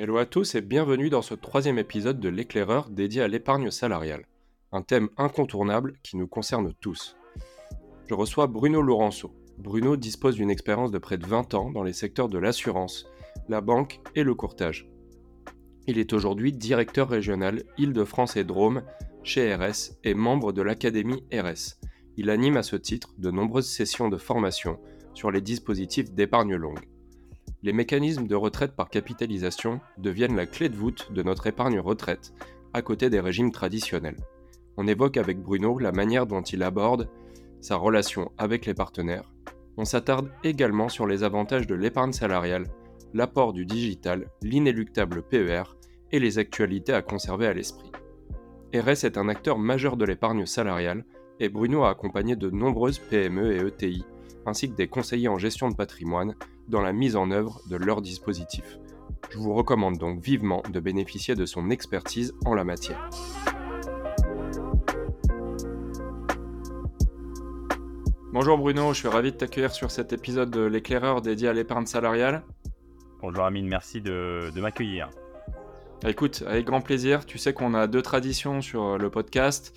Hello à tous et bienvenue dans ce troisième épisode de l'éclaireur dédié à l'épargne salariale, un thème incontournable qui nous concerne tous. Je reçois Bruno Laurenceau. Bruno dispose d'une expérience de près de 20 ans dans les secteurs de l'assurance, la banque et le courtage. Il est aujourd'hui directeur régional Île-de-France et Drôme chez RS et membre de l'Académie RS. Il anime à ce titre de nombreuses sessions de formation sur les dispositifs d'épargne longue les mécanismes de retraite par capitalisation deviennent la clé de voûte de notre épargne retraite, à côté des régimes traditionnels. On évoque avec Bruno la manière dont il aborde sa relation avec les partenaires. On s'attarde également sur les avantages de l'épargne salariale, l'apport du digital, l'inéluctable PER et les actualités à conserver à l'esprit. RS est un acteur majeur de l'épargne salariale et Bruno a accompagné de nombreuses PME et ETI, ainsi que des conseillers en gestion de patrimoine dans la mise en œuvre de leur dispositif. Je vous recommande donc vivement de bénéficier de son expertise en la matière. Bonjour Bruno, je suis ravi de t'accueillir sur cet épisode de l'éclaireur dédié à l'épargne salariale. Bonjour Amine, merci de, m'accueillir. Écoute, avec grand plaisir, tu sais qu'on a deux traditions sur le podcast.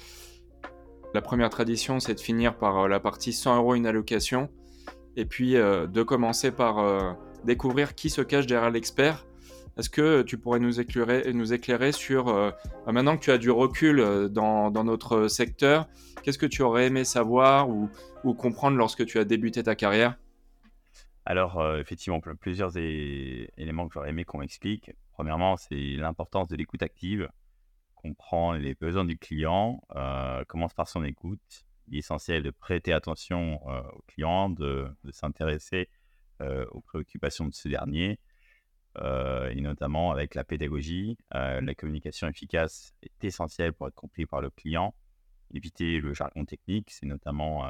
La première tradition, c'est de finir par la partie 100 euros une allocation et puis euh, de commencer par euh, découvrir qui se cache derrière l'expert. Est-ce que tu pourrais nous éclairer, nous éclairer sur, euh, bah, maintenant que tu as du recul dans, notre secteur, qu'est-ce que tu aurais aimé savoir ou, comprendre lorsque tu as débuté ta carrière? Alors, effectivement, plusieurs éléments que j'aurais aimé qu'on m'explique. Premièrement, c'est l'importance de l'écoute active, comprendre les besoins du client, commence par son écoute, il est essentiel de prêter attention euh, au client, de, s'intéresser euh, aux préoccupations de ce dernier, euh, et notamment avec la pédagogie. la communication efficace est essentielle pour être compris par le client. Éviter le jargon technique, c'est notamment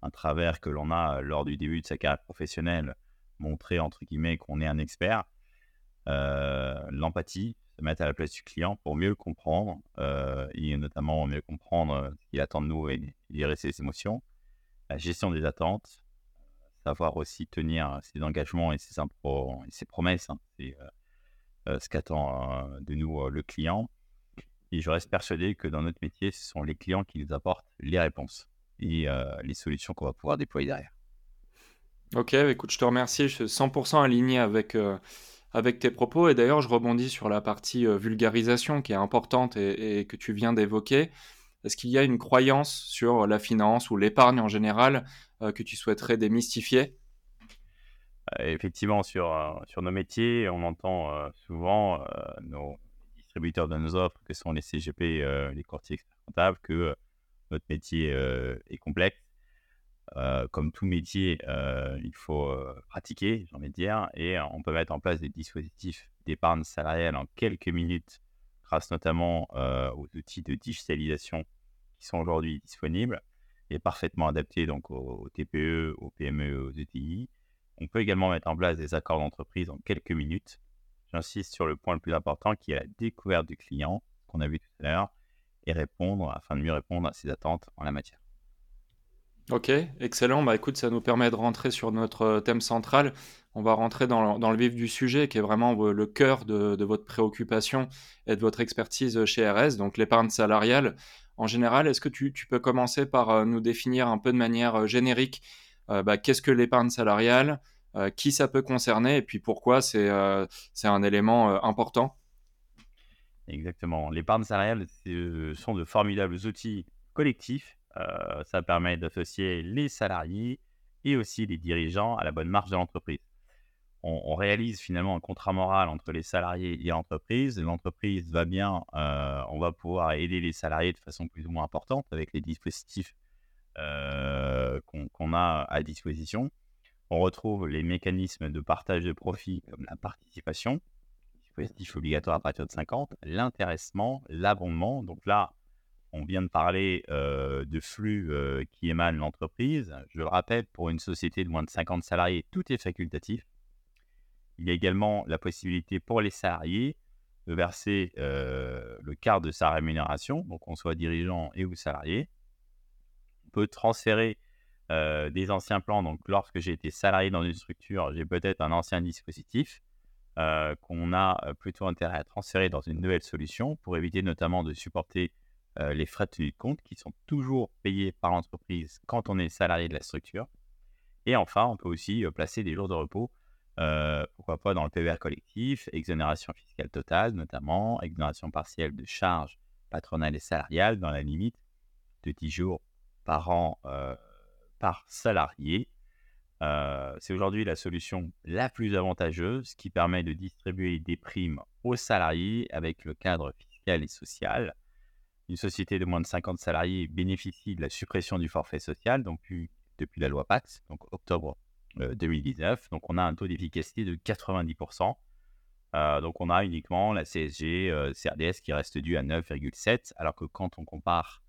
un travers que l'on a lors du début de sa carrière professionnelle, montrer entre guillemets qu'on est un expert. L'empathie, se mettre à la place du client pour mieux le comprendre euh, et notamment mieux comprendre euh, ce qu'il attend de nous et gérer ses émotions. La gestion des attentes, savoir aussi tenir ses engagements et ses, et ses promesses, hein. c'est euh, ce qu'attend de nous le client. Et je reste persuadé que dans notre métier, ce sont les clients qui nous apportent les réponses et les solutions qu'on va pouvoir déployer derrière. Ok, écoute, je te remercie. Je suis 100% aligné avec avec tes propos. Et d'ailleurs, je rebondis sur la partie euh, vulgarisation qui est importante et, que tu viens d'évoquer. Est-ce qu'il y a une croyance sur la finance ou l'épargne en général euh, que tu souhaiterais démystifier? Euh, Effectivement, sur, sur nos métiers, on entend souvent nos distributeurs de nos offres, que sont les CGP, les courtiers comptables, que notre métier est complexe comme tout métier, il faut pratiquer, j'ai envie de dire, et on peut mettre en place des dispositifs d'épargne salariale en quelques minutes, grâce notamment aux outils de digitalisation qui sont aujourd'hui disponibles et parfaitement adaptés donc aux, TPE, aux PME, aux ETI. On peut également mettre en place des accords d'entreprise en quelques minutes. J'insiste sur le point le plus important qui est la découverte du client, qu'on a vu tout à l'heure, et répondre afin de mieux répondre à ses attentes en la matière. Ok, excellent. Bah écoute, ça nous permet de rentrer sur notre euh, thème central. On va rentrer dans le, vif du sujet, qui est vraiment euh, le cœur de, votre préoccupation et de votre expertise chez RS, donc l'épargne salariale. En général, est-ce que tu, peux commencer par euh, nous définir un peu de manière générique bah, qu'est-ce que l'épargne salariale, qui ça peut concerner et puis pourquoi c'est un élément important? Exactement. L'épargne salariale, ce sont de formidables outils collectifs euh, ça permet d'associer les salariés et aussi les dirigeants à la bonne marche de l'entreprise. On, réalise finalement un contrat moral entre les salariés et l'entreprise. L'entreprise va bien, euh, on va pouvoir aider les salariés de façon plus ou moins importante avec les dispositifs euh, qu'on a à disposition. On retrouve les mécanismes de partage de profit comme la participation, dispositif obligatoire à partir de 50, l'intéressement, l'abondement. Donc là, on vient de parler de flux qui émanent l'entreprise. Je le rappelle, pour une société de moins de 50 salariés, tout est facultatif. Il y a également la possibilité pour les salariés de verser le quart de sa rémunération, donc qu'on soit dirigeant et ou salarié. On peut transférer des anciens plans. Donc, lorsque j'ai été salarié dans une structure, j'ai peut-être un ancien dispositif qu'on a plutôt intérêt à transférer dans une nouvelle solution pour éviter notamment de supporter les frais de tenue de compte qui sont toujours payés par l'entreprise quand on est salarié de la structure. Et enfin, on peut aussi placer des jours de repos, pourquoi pas dans le PVR collectif, exonération fiscale totale notamment, exonération partielle de charges patronales et salariales dans la limite de 10 jours par an par salarié. c'est aujourd'hui la solution la plus avantageuse qui permet de distribuer des primes aux salariés avec le cadre fiscal et social. Une société de moins de 50 salariés bénéficie de la suppression du forfait social, donc depuis la loi PAX, donc octobre 2019. Donc on a un taux d'efficacité de 90%. donc on a uniquement la CSG CRDS qui reste due à 9,7, alors que quand on compare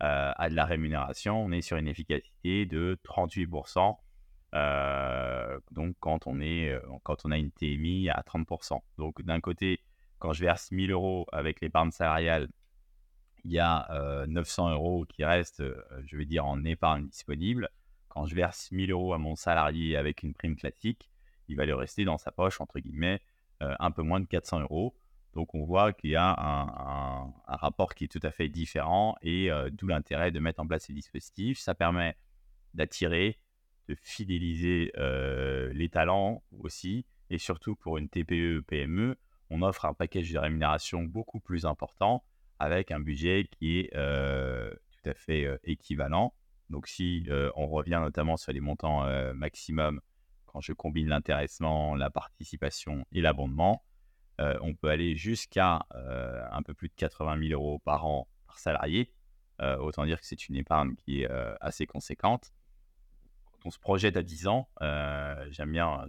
euh, à de la rémunération, on est sur une efficacité de 38%. Euh, donc quand on, est, euh, quand on a une TMI à 30%. Donc d'un côté, quand je verse 1000 euros avec l'épargne salariale, il y a 900 euros qui restent, je vais dire, en épargne disponible. Quand je verse 1000 euros à mon salarié avec une prime classique, il va lui rester dans sa poche, entre guillemets, un peu moins de 400 euros. Donc on voit qu'il y a un, rapport qui est tout à fait différent et d'où l'intérêt de mettre en place ces dispositifs. Ça permet d'attirer, de fidéliser les talents aussi et surtout pour une TPE, PME, on offre un package de rémunération beaucoup plus important avec un budget qui est euh, tout à fait équivalent. Donc si on revient notamment sur les montants maximum quand je combine l'intéressement, la participation et l'abondement, euh, on peut aller jusqu'à euh, un peu plus de 80 000 euros par an par salarié. Euh, autant dire que c'est une épargne qui est assez conséquente. Quand on se projette à 10 ans, j'aime bien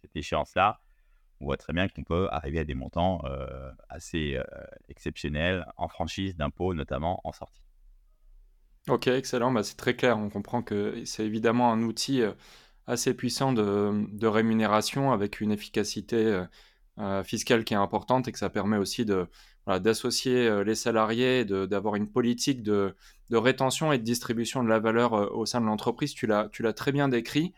cette échéance-là, on voit très bien qu'on peut arriver à des montants assez exceptionnels en franchise d'impôts, notamment en sortie. Ok, excellent. Bah, c'est très clair. On comprend que c'est évidemment un outil assez puissant de, rémunération avec une efficacité euh, fiscale qui est importante et que ça permet aussi de, d'associer euh, les salariés, d'avoir une politique de, rétention et de distribution de la valeur euh, au sein de l'entreprise. Tu l'as très bien décrit.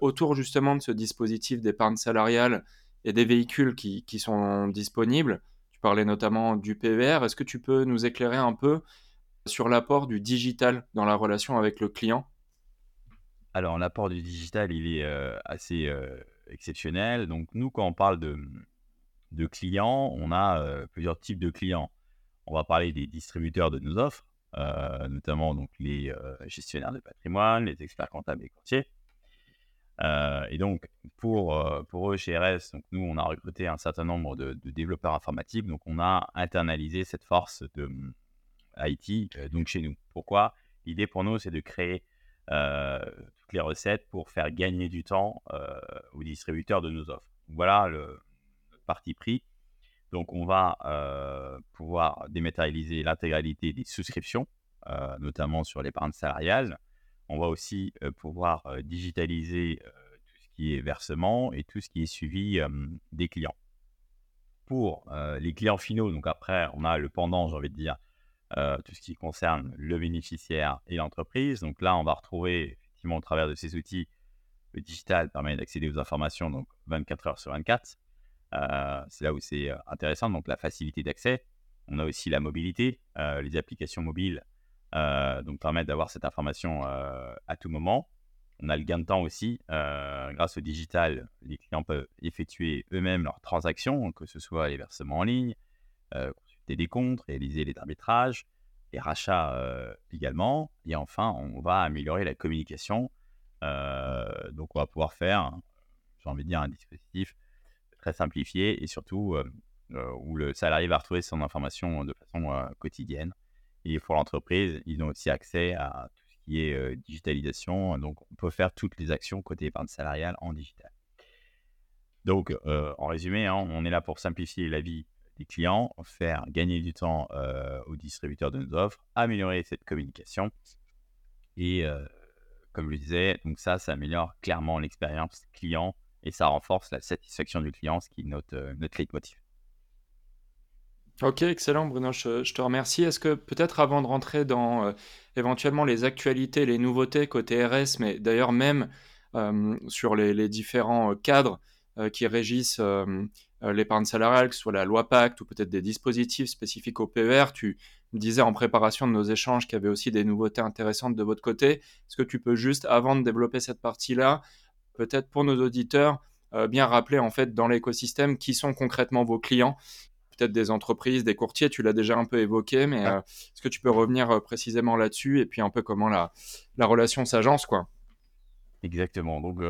Autour justement de ce dispositif d'épargne salariale et des véhicules qui, qui, sont disponibles, tu parlais notamment du PVR. Est-ce que tu peux nous éclairer un peu sur l'apport du digital dans la relation avec le client? Alors l'apport du digital, il est assez exceptionnel. Donc, nous, quand on parle de, de clients, on a euh, plusieurs types de clients. On va parler des distributeurs de nos offres, euh, notamment donc, les euh, gestionnaires de patrimoine, les experts comptables et courtiers. Et donc, pour, pour eux, chez RS, donc, nous, on a recruté un certain nombre de, développeurs informatiques. Donc, on a internalisé cette force de IT donc chez nous. Pourquoi? L'idée pour nous, c'est de créer toutes les recettes pour faire gagner du temps aux distributeurs de nos offres. Voilà le, parti pris. Donc, on va pouvoir dématérialiser l'intégralité des souscriptions, notamment sur l'épargne salariale. On va aussi pouvoir digitaliser tout ce qui est versement et tout ce qui est suivi des clients. Pour les clients finaux, donc après, on a le pendant, j'ai envie de dire, tout ce qui concerne le bénéficiaire et l'entreprise. Donc là, on va retrouver effectivement au travers de ces outils, le digital permet d'accéder aux informations donc 24 heures sur 24. Euh, c'est là où c'est intéressant, donc la facilité d'accès. On a aussi la mobilité, les applications mobiles donc permettent d'avoir cette information à tout moment. On a le gain de temps aussi. grâce au digital, les clients peuvent effectuer eux-mêmes leurs transactions, que ce soit les versements en ligne, des comptes, réaliser les arbitrages, les rachats euh, également. Et enfin, on va améliorer la communication. Euh, donc, on va pouvoir faire, j'ai envie de dire, un dispositif très simplifié et surtout euh, où le salarié va retrouver son information de façon quotidienne. Et pour l'entreprise, ils ont aussi accès à tout ce qui est digitalisation. Donc, on peut faire toutes les actions côté épargne salariale en digital. Donc, en résumé, hein, on est là pour simplifier la vie clients, faire gagner du temps aux distributeurs de nos offres, améliorer cette communication. Et comme je le disais, donc ça, ça améliore clairement l'expérience client et ça renforce la satisfaction du client, ce qui est notre, notre leitmotiv. Ok, excellent Bruno, je, te remercie. Est-ce que peut-être avant de rentrer dans éventuellement les actualités, les nouveautés côté RS, mais d'ailleurs même sur les, différents cadres qui régissent l'épargne salariale, que ce soit la loi Pacte ou peut-être des dispositifs spécifiques au PER. Tu me disais en préparation de nos échanges qu'il y avait aussi des nouveautés intéressantes de votre côté. Est-ce que tu peux juste, avant de développer cette partie-là, peut-être pour nos auditeurs, bien rappeler en fait dans l'écosystème qui sont concrètement vos clients peut-être des entreprises, des courtiers, tu l'as déjà un peu évoqué, mais est-ce que tu peux revenir précisément là-dessus et puis un peu comment la, la relation s'agence quoi? Exactement. Donc,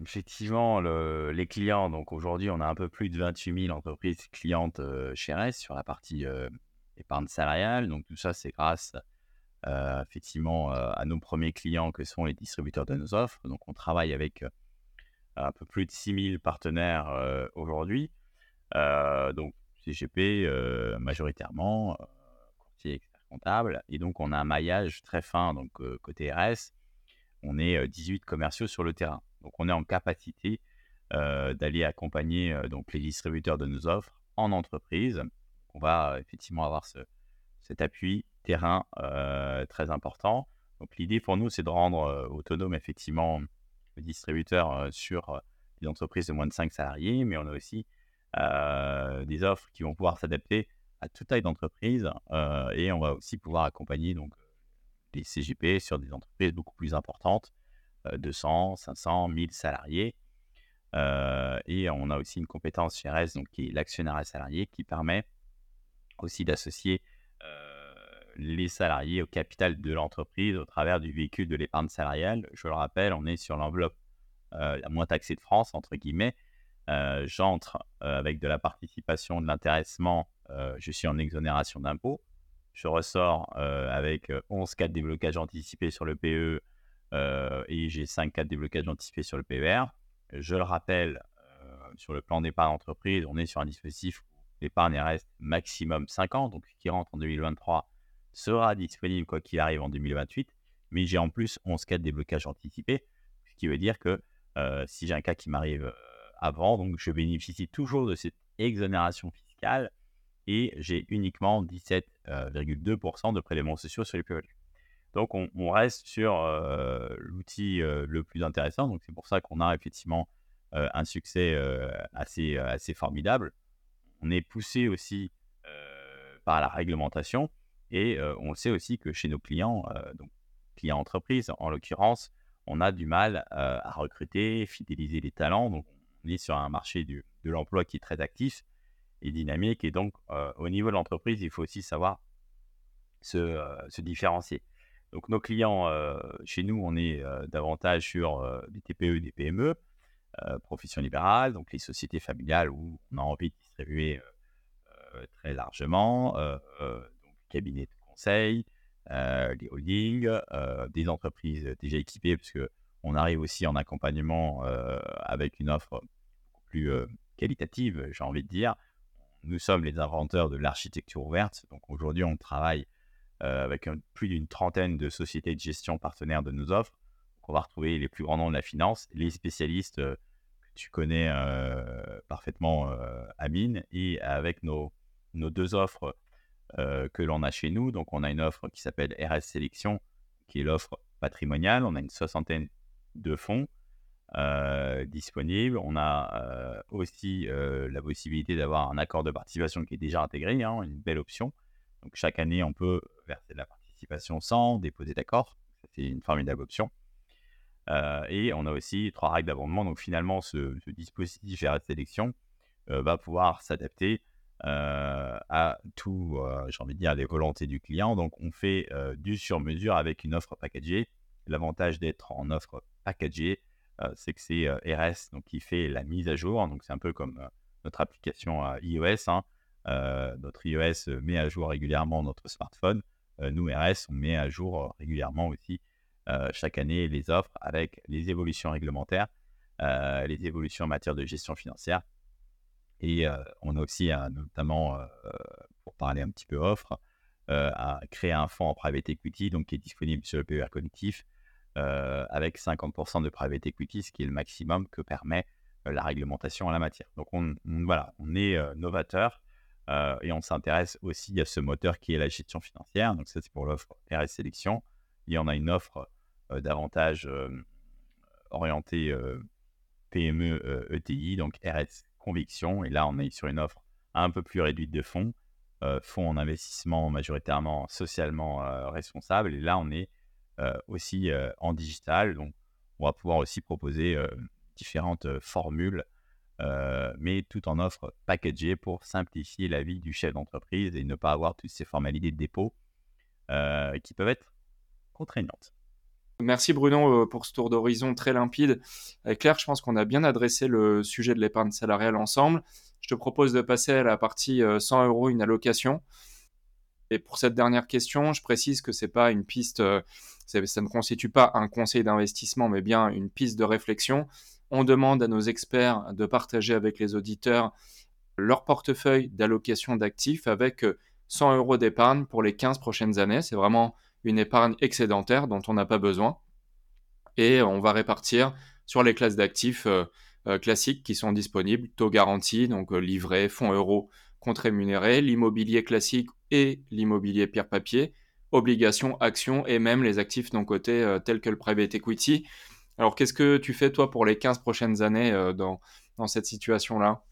effectivement, les clients, donc aujourd'hui, on a un peu plus de 28 000 entreprises clientes chez RS sur la partie épargne salariale. Donc, tout ça, c'est grâce effectivement à nos premiers clients que sont les distributeurs de nos offres. Donc, on travaille avec un peu plus de 6 000 partenaires aujourd'hui. donc, CGP majoritairement, courtier expert comptable. Et donc, on a un maillage très fin donc, côté RS on est 18 commerciaux sur le terrain. Donc, on est en capacité d'aller accompagner donc, les distributeurs de nos offres en entreprise. On va effectivement avoir cet appui terrain très important. Donc, l'idée pour nous, c'est de rendre autonome effectivement le distributeur sur les entreprises de moins de 5 salariés, mais on a aussi des offres qui vont pouvoir s'adapter à toute taille d'entreprise et on va aussi pouvoir accompagner donc des CGP sur des entreprises beaucoup plus importantes, 200, 500, 1000 salariés. et on a aussi une compétence chez RS, donc qui est l'actionnaire salarié, qui permet aussi d'associer les salariés au capital de l'entreprise au travers du véhicule de l'épargne salariale. Je le rappelle, on est sur l'enveloppe la moins taxée de France, entre guillemets. J'entre avec de la participation, de l'intéressement, je suis en exonération d'impôts je ressors avec 11 cas de déblocage anticipé sur le PE et j'ai 5 cas de déblocage anticipé sur le PER. Je le rappelle, sur le plan d'épargne entreprise, on est sur un dispositif où l'épargne reste maximum 5 ans, donc qui rentre en 2023 sera disponible quoi qu'il arrive en 2028. Mais j'ai en plus 11 cas de déblocage anticipé, ce qui veut dire que si j'ai un cas qui m'arrive avant, donc je bénéficie toujours de cette exonération fiscale et j'ai uniquement 17,2% de prélèvements sociaux sur les plus Donc on, reste sur l'outil le plus intéressant. Donc c'est pour ça qu'on a effectivement un succès assez, assez formidable. On est poussé aussi par la réglementation et on sait aussi que chez nos clients, donc clients entreprises en l'occurrence, on a du mal à recruter, fidéliser les talents. Donc sur un marché de l'emploi qui est très actif et dynamique. Et donc, au niveau de l'entreprise, il faut aussi savoir se, se différencier. Donc, nos clients, chez nous, on est davantage sur des TPE, des PME, profession libérale, donc les sociétés familiales où on a envie de distribuer très largement, donc cabinets de conseil, les holdings, des entreprises déjà équipées, parce on arrive aussi en accompagnement avec une offre plus qualitative, j'ai envie de dire, nous sommes les inventeurs de l'architecture ouverte. Donc aujourd'hui, on travaille avec plus d'une trentaine de sociétés de gestion partenaires de nos offres. on va retrouver les plus grands noms de la finance, les spécialistes que tu connais parfaitement, Amine, et avec nos, nos deux offres que l'on a chez nous. Donc on a une offre qui s'appelle RS Sélection, qui est l'offre patrimoniale. On a une soixantaine de fonds. Euh, disponible. On a euh, aussi euh, la possibilité d'avoir un accord de participation qui est déjà intégré, hein, une belle option. Donc chaque année, on peut verser de la participation sans déposer d'accord. C'est une formidable option. et on a aussi trois règles d'abondement. Donc finalement, ce, dispositif RS Sélection va pouvoir s'adapter à tout, j'ai envie de dire, les volontés du client. Donc on fait du sur-mesure avec une offre packagée. L'avantage d'être en offre packagée, c'est que c'est euh, RS donc, qui fait la mise à jour. Donc, c'est un peu comme euh, notre application iOS. Hein. notre iOS met à jour régulièrement notre smartphone. nous, RS, on met à jour régulièrement aussi chaque année les offres avec les évolutions réglementaires, les évolutions en matière de gestion financière. Et on a aussi, notamment, pour parler un petit peu offre, à créer un fonds en private equity donc, qui est disponible sur le PER collectif euh, avec 50% de private equity, ce qui est le maximum que permet euh, la réglementation en la matière. Donc on, voilà, on est euh, novateur et on s'intéresse aussi à ce moteur qui est la gestion financière. Donc ça c'est pour l'offre RS Sélection. Il y en a une offre davantage orientée PME ETI, donc RS Conviction. Et là, on est sur une offre un peu plus réduite de fonds, fonds en investissement majoritairement socialement responsable. Et là, on est aussi en digital. Donc, on va pouvoir aussi proposer différentes formules, mais tout en offre packagée pour simplifier la vie du chef d'entreprise et ne pas avoir toutes ces formalités de dépôt qui peuvent être contraignantes. Merci Bruno pour ce tour d'horizon très limpide. Claire, je pense qu'on a bien adressé le sujet de l'épargne salariale ensemble. Je te propose de passer à la partie 100 euros, une allocation. Et pour cette dernière question, je précise que c'est pas une piste, euh, ça ne constitue pas un conseil d'investissement, mais bien une piste de réflexion. On demande à nos experts de partager avec les auditeurs leur portefeuille d'allocation d'actifs avec 100 euh, euros d'épargne pour les 15 prochaines années. C'est vraiment une épargne excédentaire dont on n'a pas besoin. Et on va répartir sur les classes d'actifs euh, classiques qui sont disponibles, taux garanti, donc livret, fonds euros, compte rémunéré, l'immobilier classique et l'immobilier pierre-papier, obligations, actions et même les actifs non cotés euh, tels que le private equity. Alors qu'est-ce que tu fais toi pour les 15 prochaines années euh, dans, dans, cette situation-là?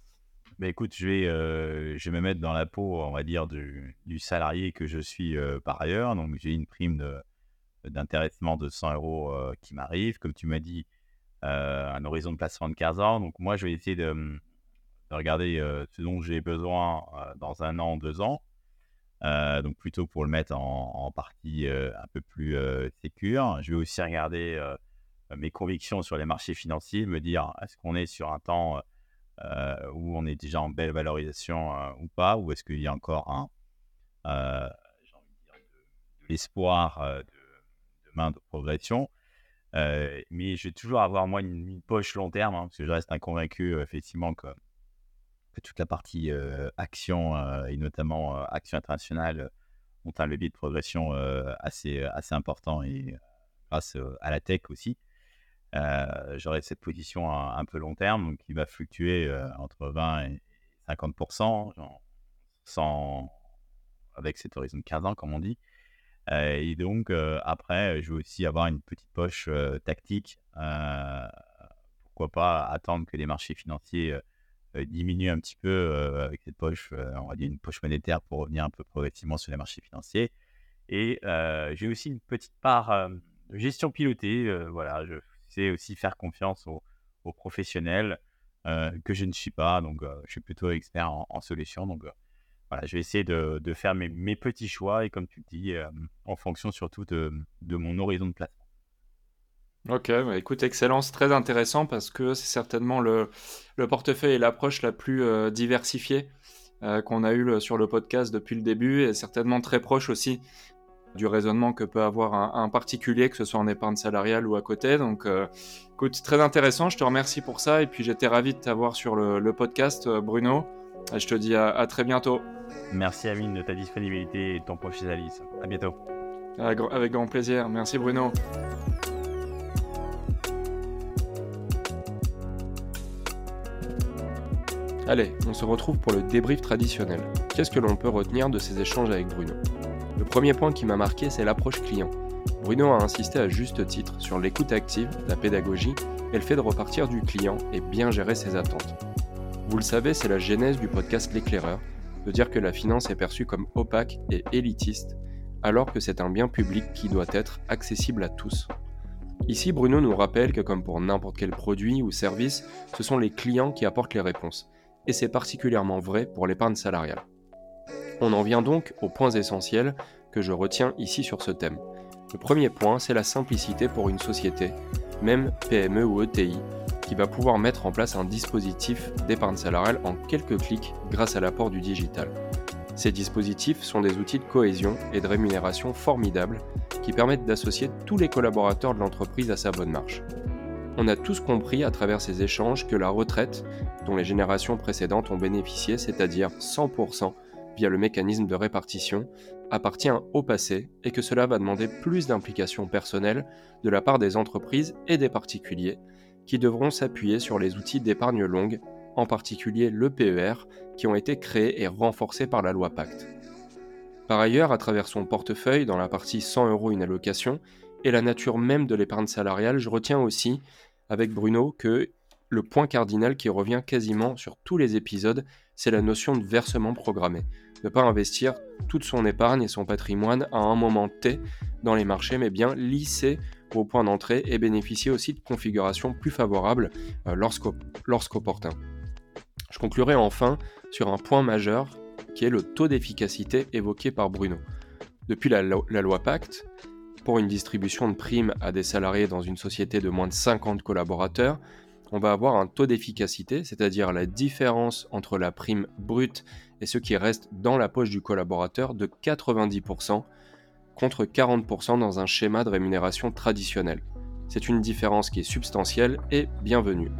Bah écoute, je vais, euh, je vais me mettre dans la peau, on va dire, du, salarié que je suis par ailleurs. Donc, j'ai une prime d'intéressement de, 100 euros qui m'arrive. Comme tu m'as dit, un horizon de placement de 15 ans. Donc, moi, je vais essayer de, de regarder ce dont j'ai besoin dans un an, deux ans. Donc plutôt pour le mettre en, partie un peu plus sécure. Je vais aussi regarder mes convictions sur les marchés financiers, me dire est-ce qu'on est sur un temps où on est déjà en belle valorisation ou pas, ou est-ce qu'il y a encore un, de, l'espoir de, de, main de progression. mais je vais toujours avoir moi une, poche long terme, hein, parce que je reste inconvaincu effectivement que toute la partie action et notamment action internationale ont un levier de progression assez, assez important et grâce à la tech aussi. J'aurai cette position un, peu long terme qui va fluctuer entre 20 et 50%, sans, avec cet horizon de 15 ans, comme on dit. et donc, après, je vais aussi avoir une petite poche tactique. pourquoi pas attendre que les marchés financiers diminuer un petit peu euh, avec cette poche, euh, on va dire une poche monétaire pour revenir un peu progressivement sur les marchés financiers. Et j'ai aussi une petite part de gestion pilotée. voilà, je sais aussi faire confiance aux, professionnels que je ne suis pas. Donc, je suis plutôt expert en, en solutions. Donc, voilà, je vais essayer de, faire mes, petits choix et comme tu dis, en fonction surtout de, de mon horizon de placement. Ok, bah, écoute, excellent, c'est très intéressant parce que c'est certainement le, le, portefeuille et l'approche la plus euh, diversifiée euh, qu'on a eu sur le podcast depuis le début et certainement très proche aussi du raisonnement que peut avoir un, particulier, que ce soit en épargne salariale ou à côté. Donc, euh, écoute, très intéressant, je te remercie pour ça et puis j'étais ravi de t'avoir sur le, podcast, Bruno. Et je te dis à, très bientôt. Merci Amine de ta disponibilité et de ton professionnalisme. À bientôt. Avec grand plaisir. Merci Bruno. Allez, on se retrouve pour le débrief traditionnel. Qu'est-ce que l'on peut retenir de ces échanges avec Bruno? Le premier point qui m'a marqué, c'est l'approche client. Bruno a insisté à juste titre sur l'écoute active, la pédagogie et le fait de repartir du client et bien gérer ses attentes. Vous le savez, c'est la genèse du podcast L'éclaireur, de dire que la finance est perçue comme opaque et élitiste, alors que c'est un bien public qui doit être accessible à tous. Ici, Bruno nous rappelle que comme pour n'importe quel produit ou service, ce sont les clients qui apportent les réponses et c'est particulièrement vrai pour l'épargne salariale. On en vient donc aux points essentiels que je retiens ici sur ce thème. Le premier point, c'est la simplicité pour une société, même PME ou ETI, qui va pouvoir mettre en place un dispositif d'épargne salariale en quelques clics grâce à l'apport du digital. Ces dispositifs sont des outils de cohésion et de rémunération formidables qui permettent d'associer tous les collaborateurs de l'entreprise à sa bonne marche. On a tous compris à travers ces échanges que la retraite, dont les générations précédentes ont bénéficié, c'est-à-dire 100% via le mécanisme de répartition, appartient au passé et que cela va demander plus d'implication personnelle de la part des entreprises et des particuliers qui devront s'appuyer sur les outils d'épargne longue, en particulier le PER, qui ont été créés et renforcés par la loi Pacte. Par ailleurs, à travers son portefeuille, dans la partie 100 euros une allocation, et la nature même de l'épargne salariale, je retiens aussi avec Bruno que le point cardinal qui revient quasiment sur tous les épisodes, c'est la notion de versement programmé. Ne pas investir toute son épargne et son patrimoine à un moment T dans les marchés, mais bien lisser au point d'entrée et bénéficier aussi de configurations plus favorables euh, lorsqu'opportun. Je conclurai enfin sur un point majeur qui est le taux d'efficacité évoqué par Bruno. Depuis la, la loi Pacte, pour une distribution de primes à des salariés dans une société de moins de 50 collaborateurs, on va avoir un taux d'efficacité, c'est-à-dire la différence entre la prime brute et ce qui reste dans la poche du collaborateur de 90% contre 40% dans un schéma de rémunération traditionnel. C'est une différence qui est substantielle et bienvenue.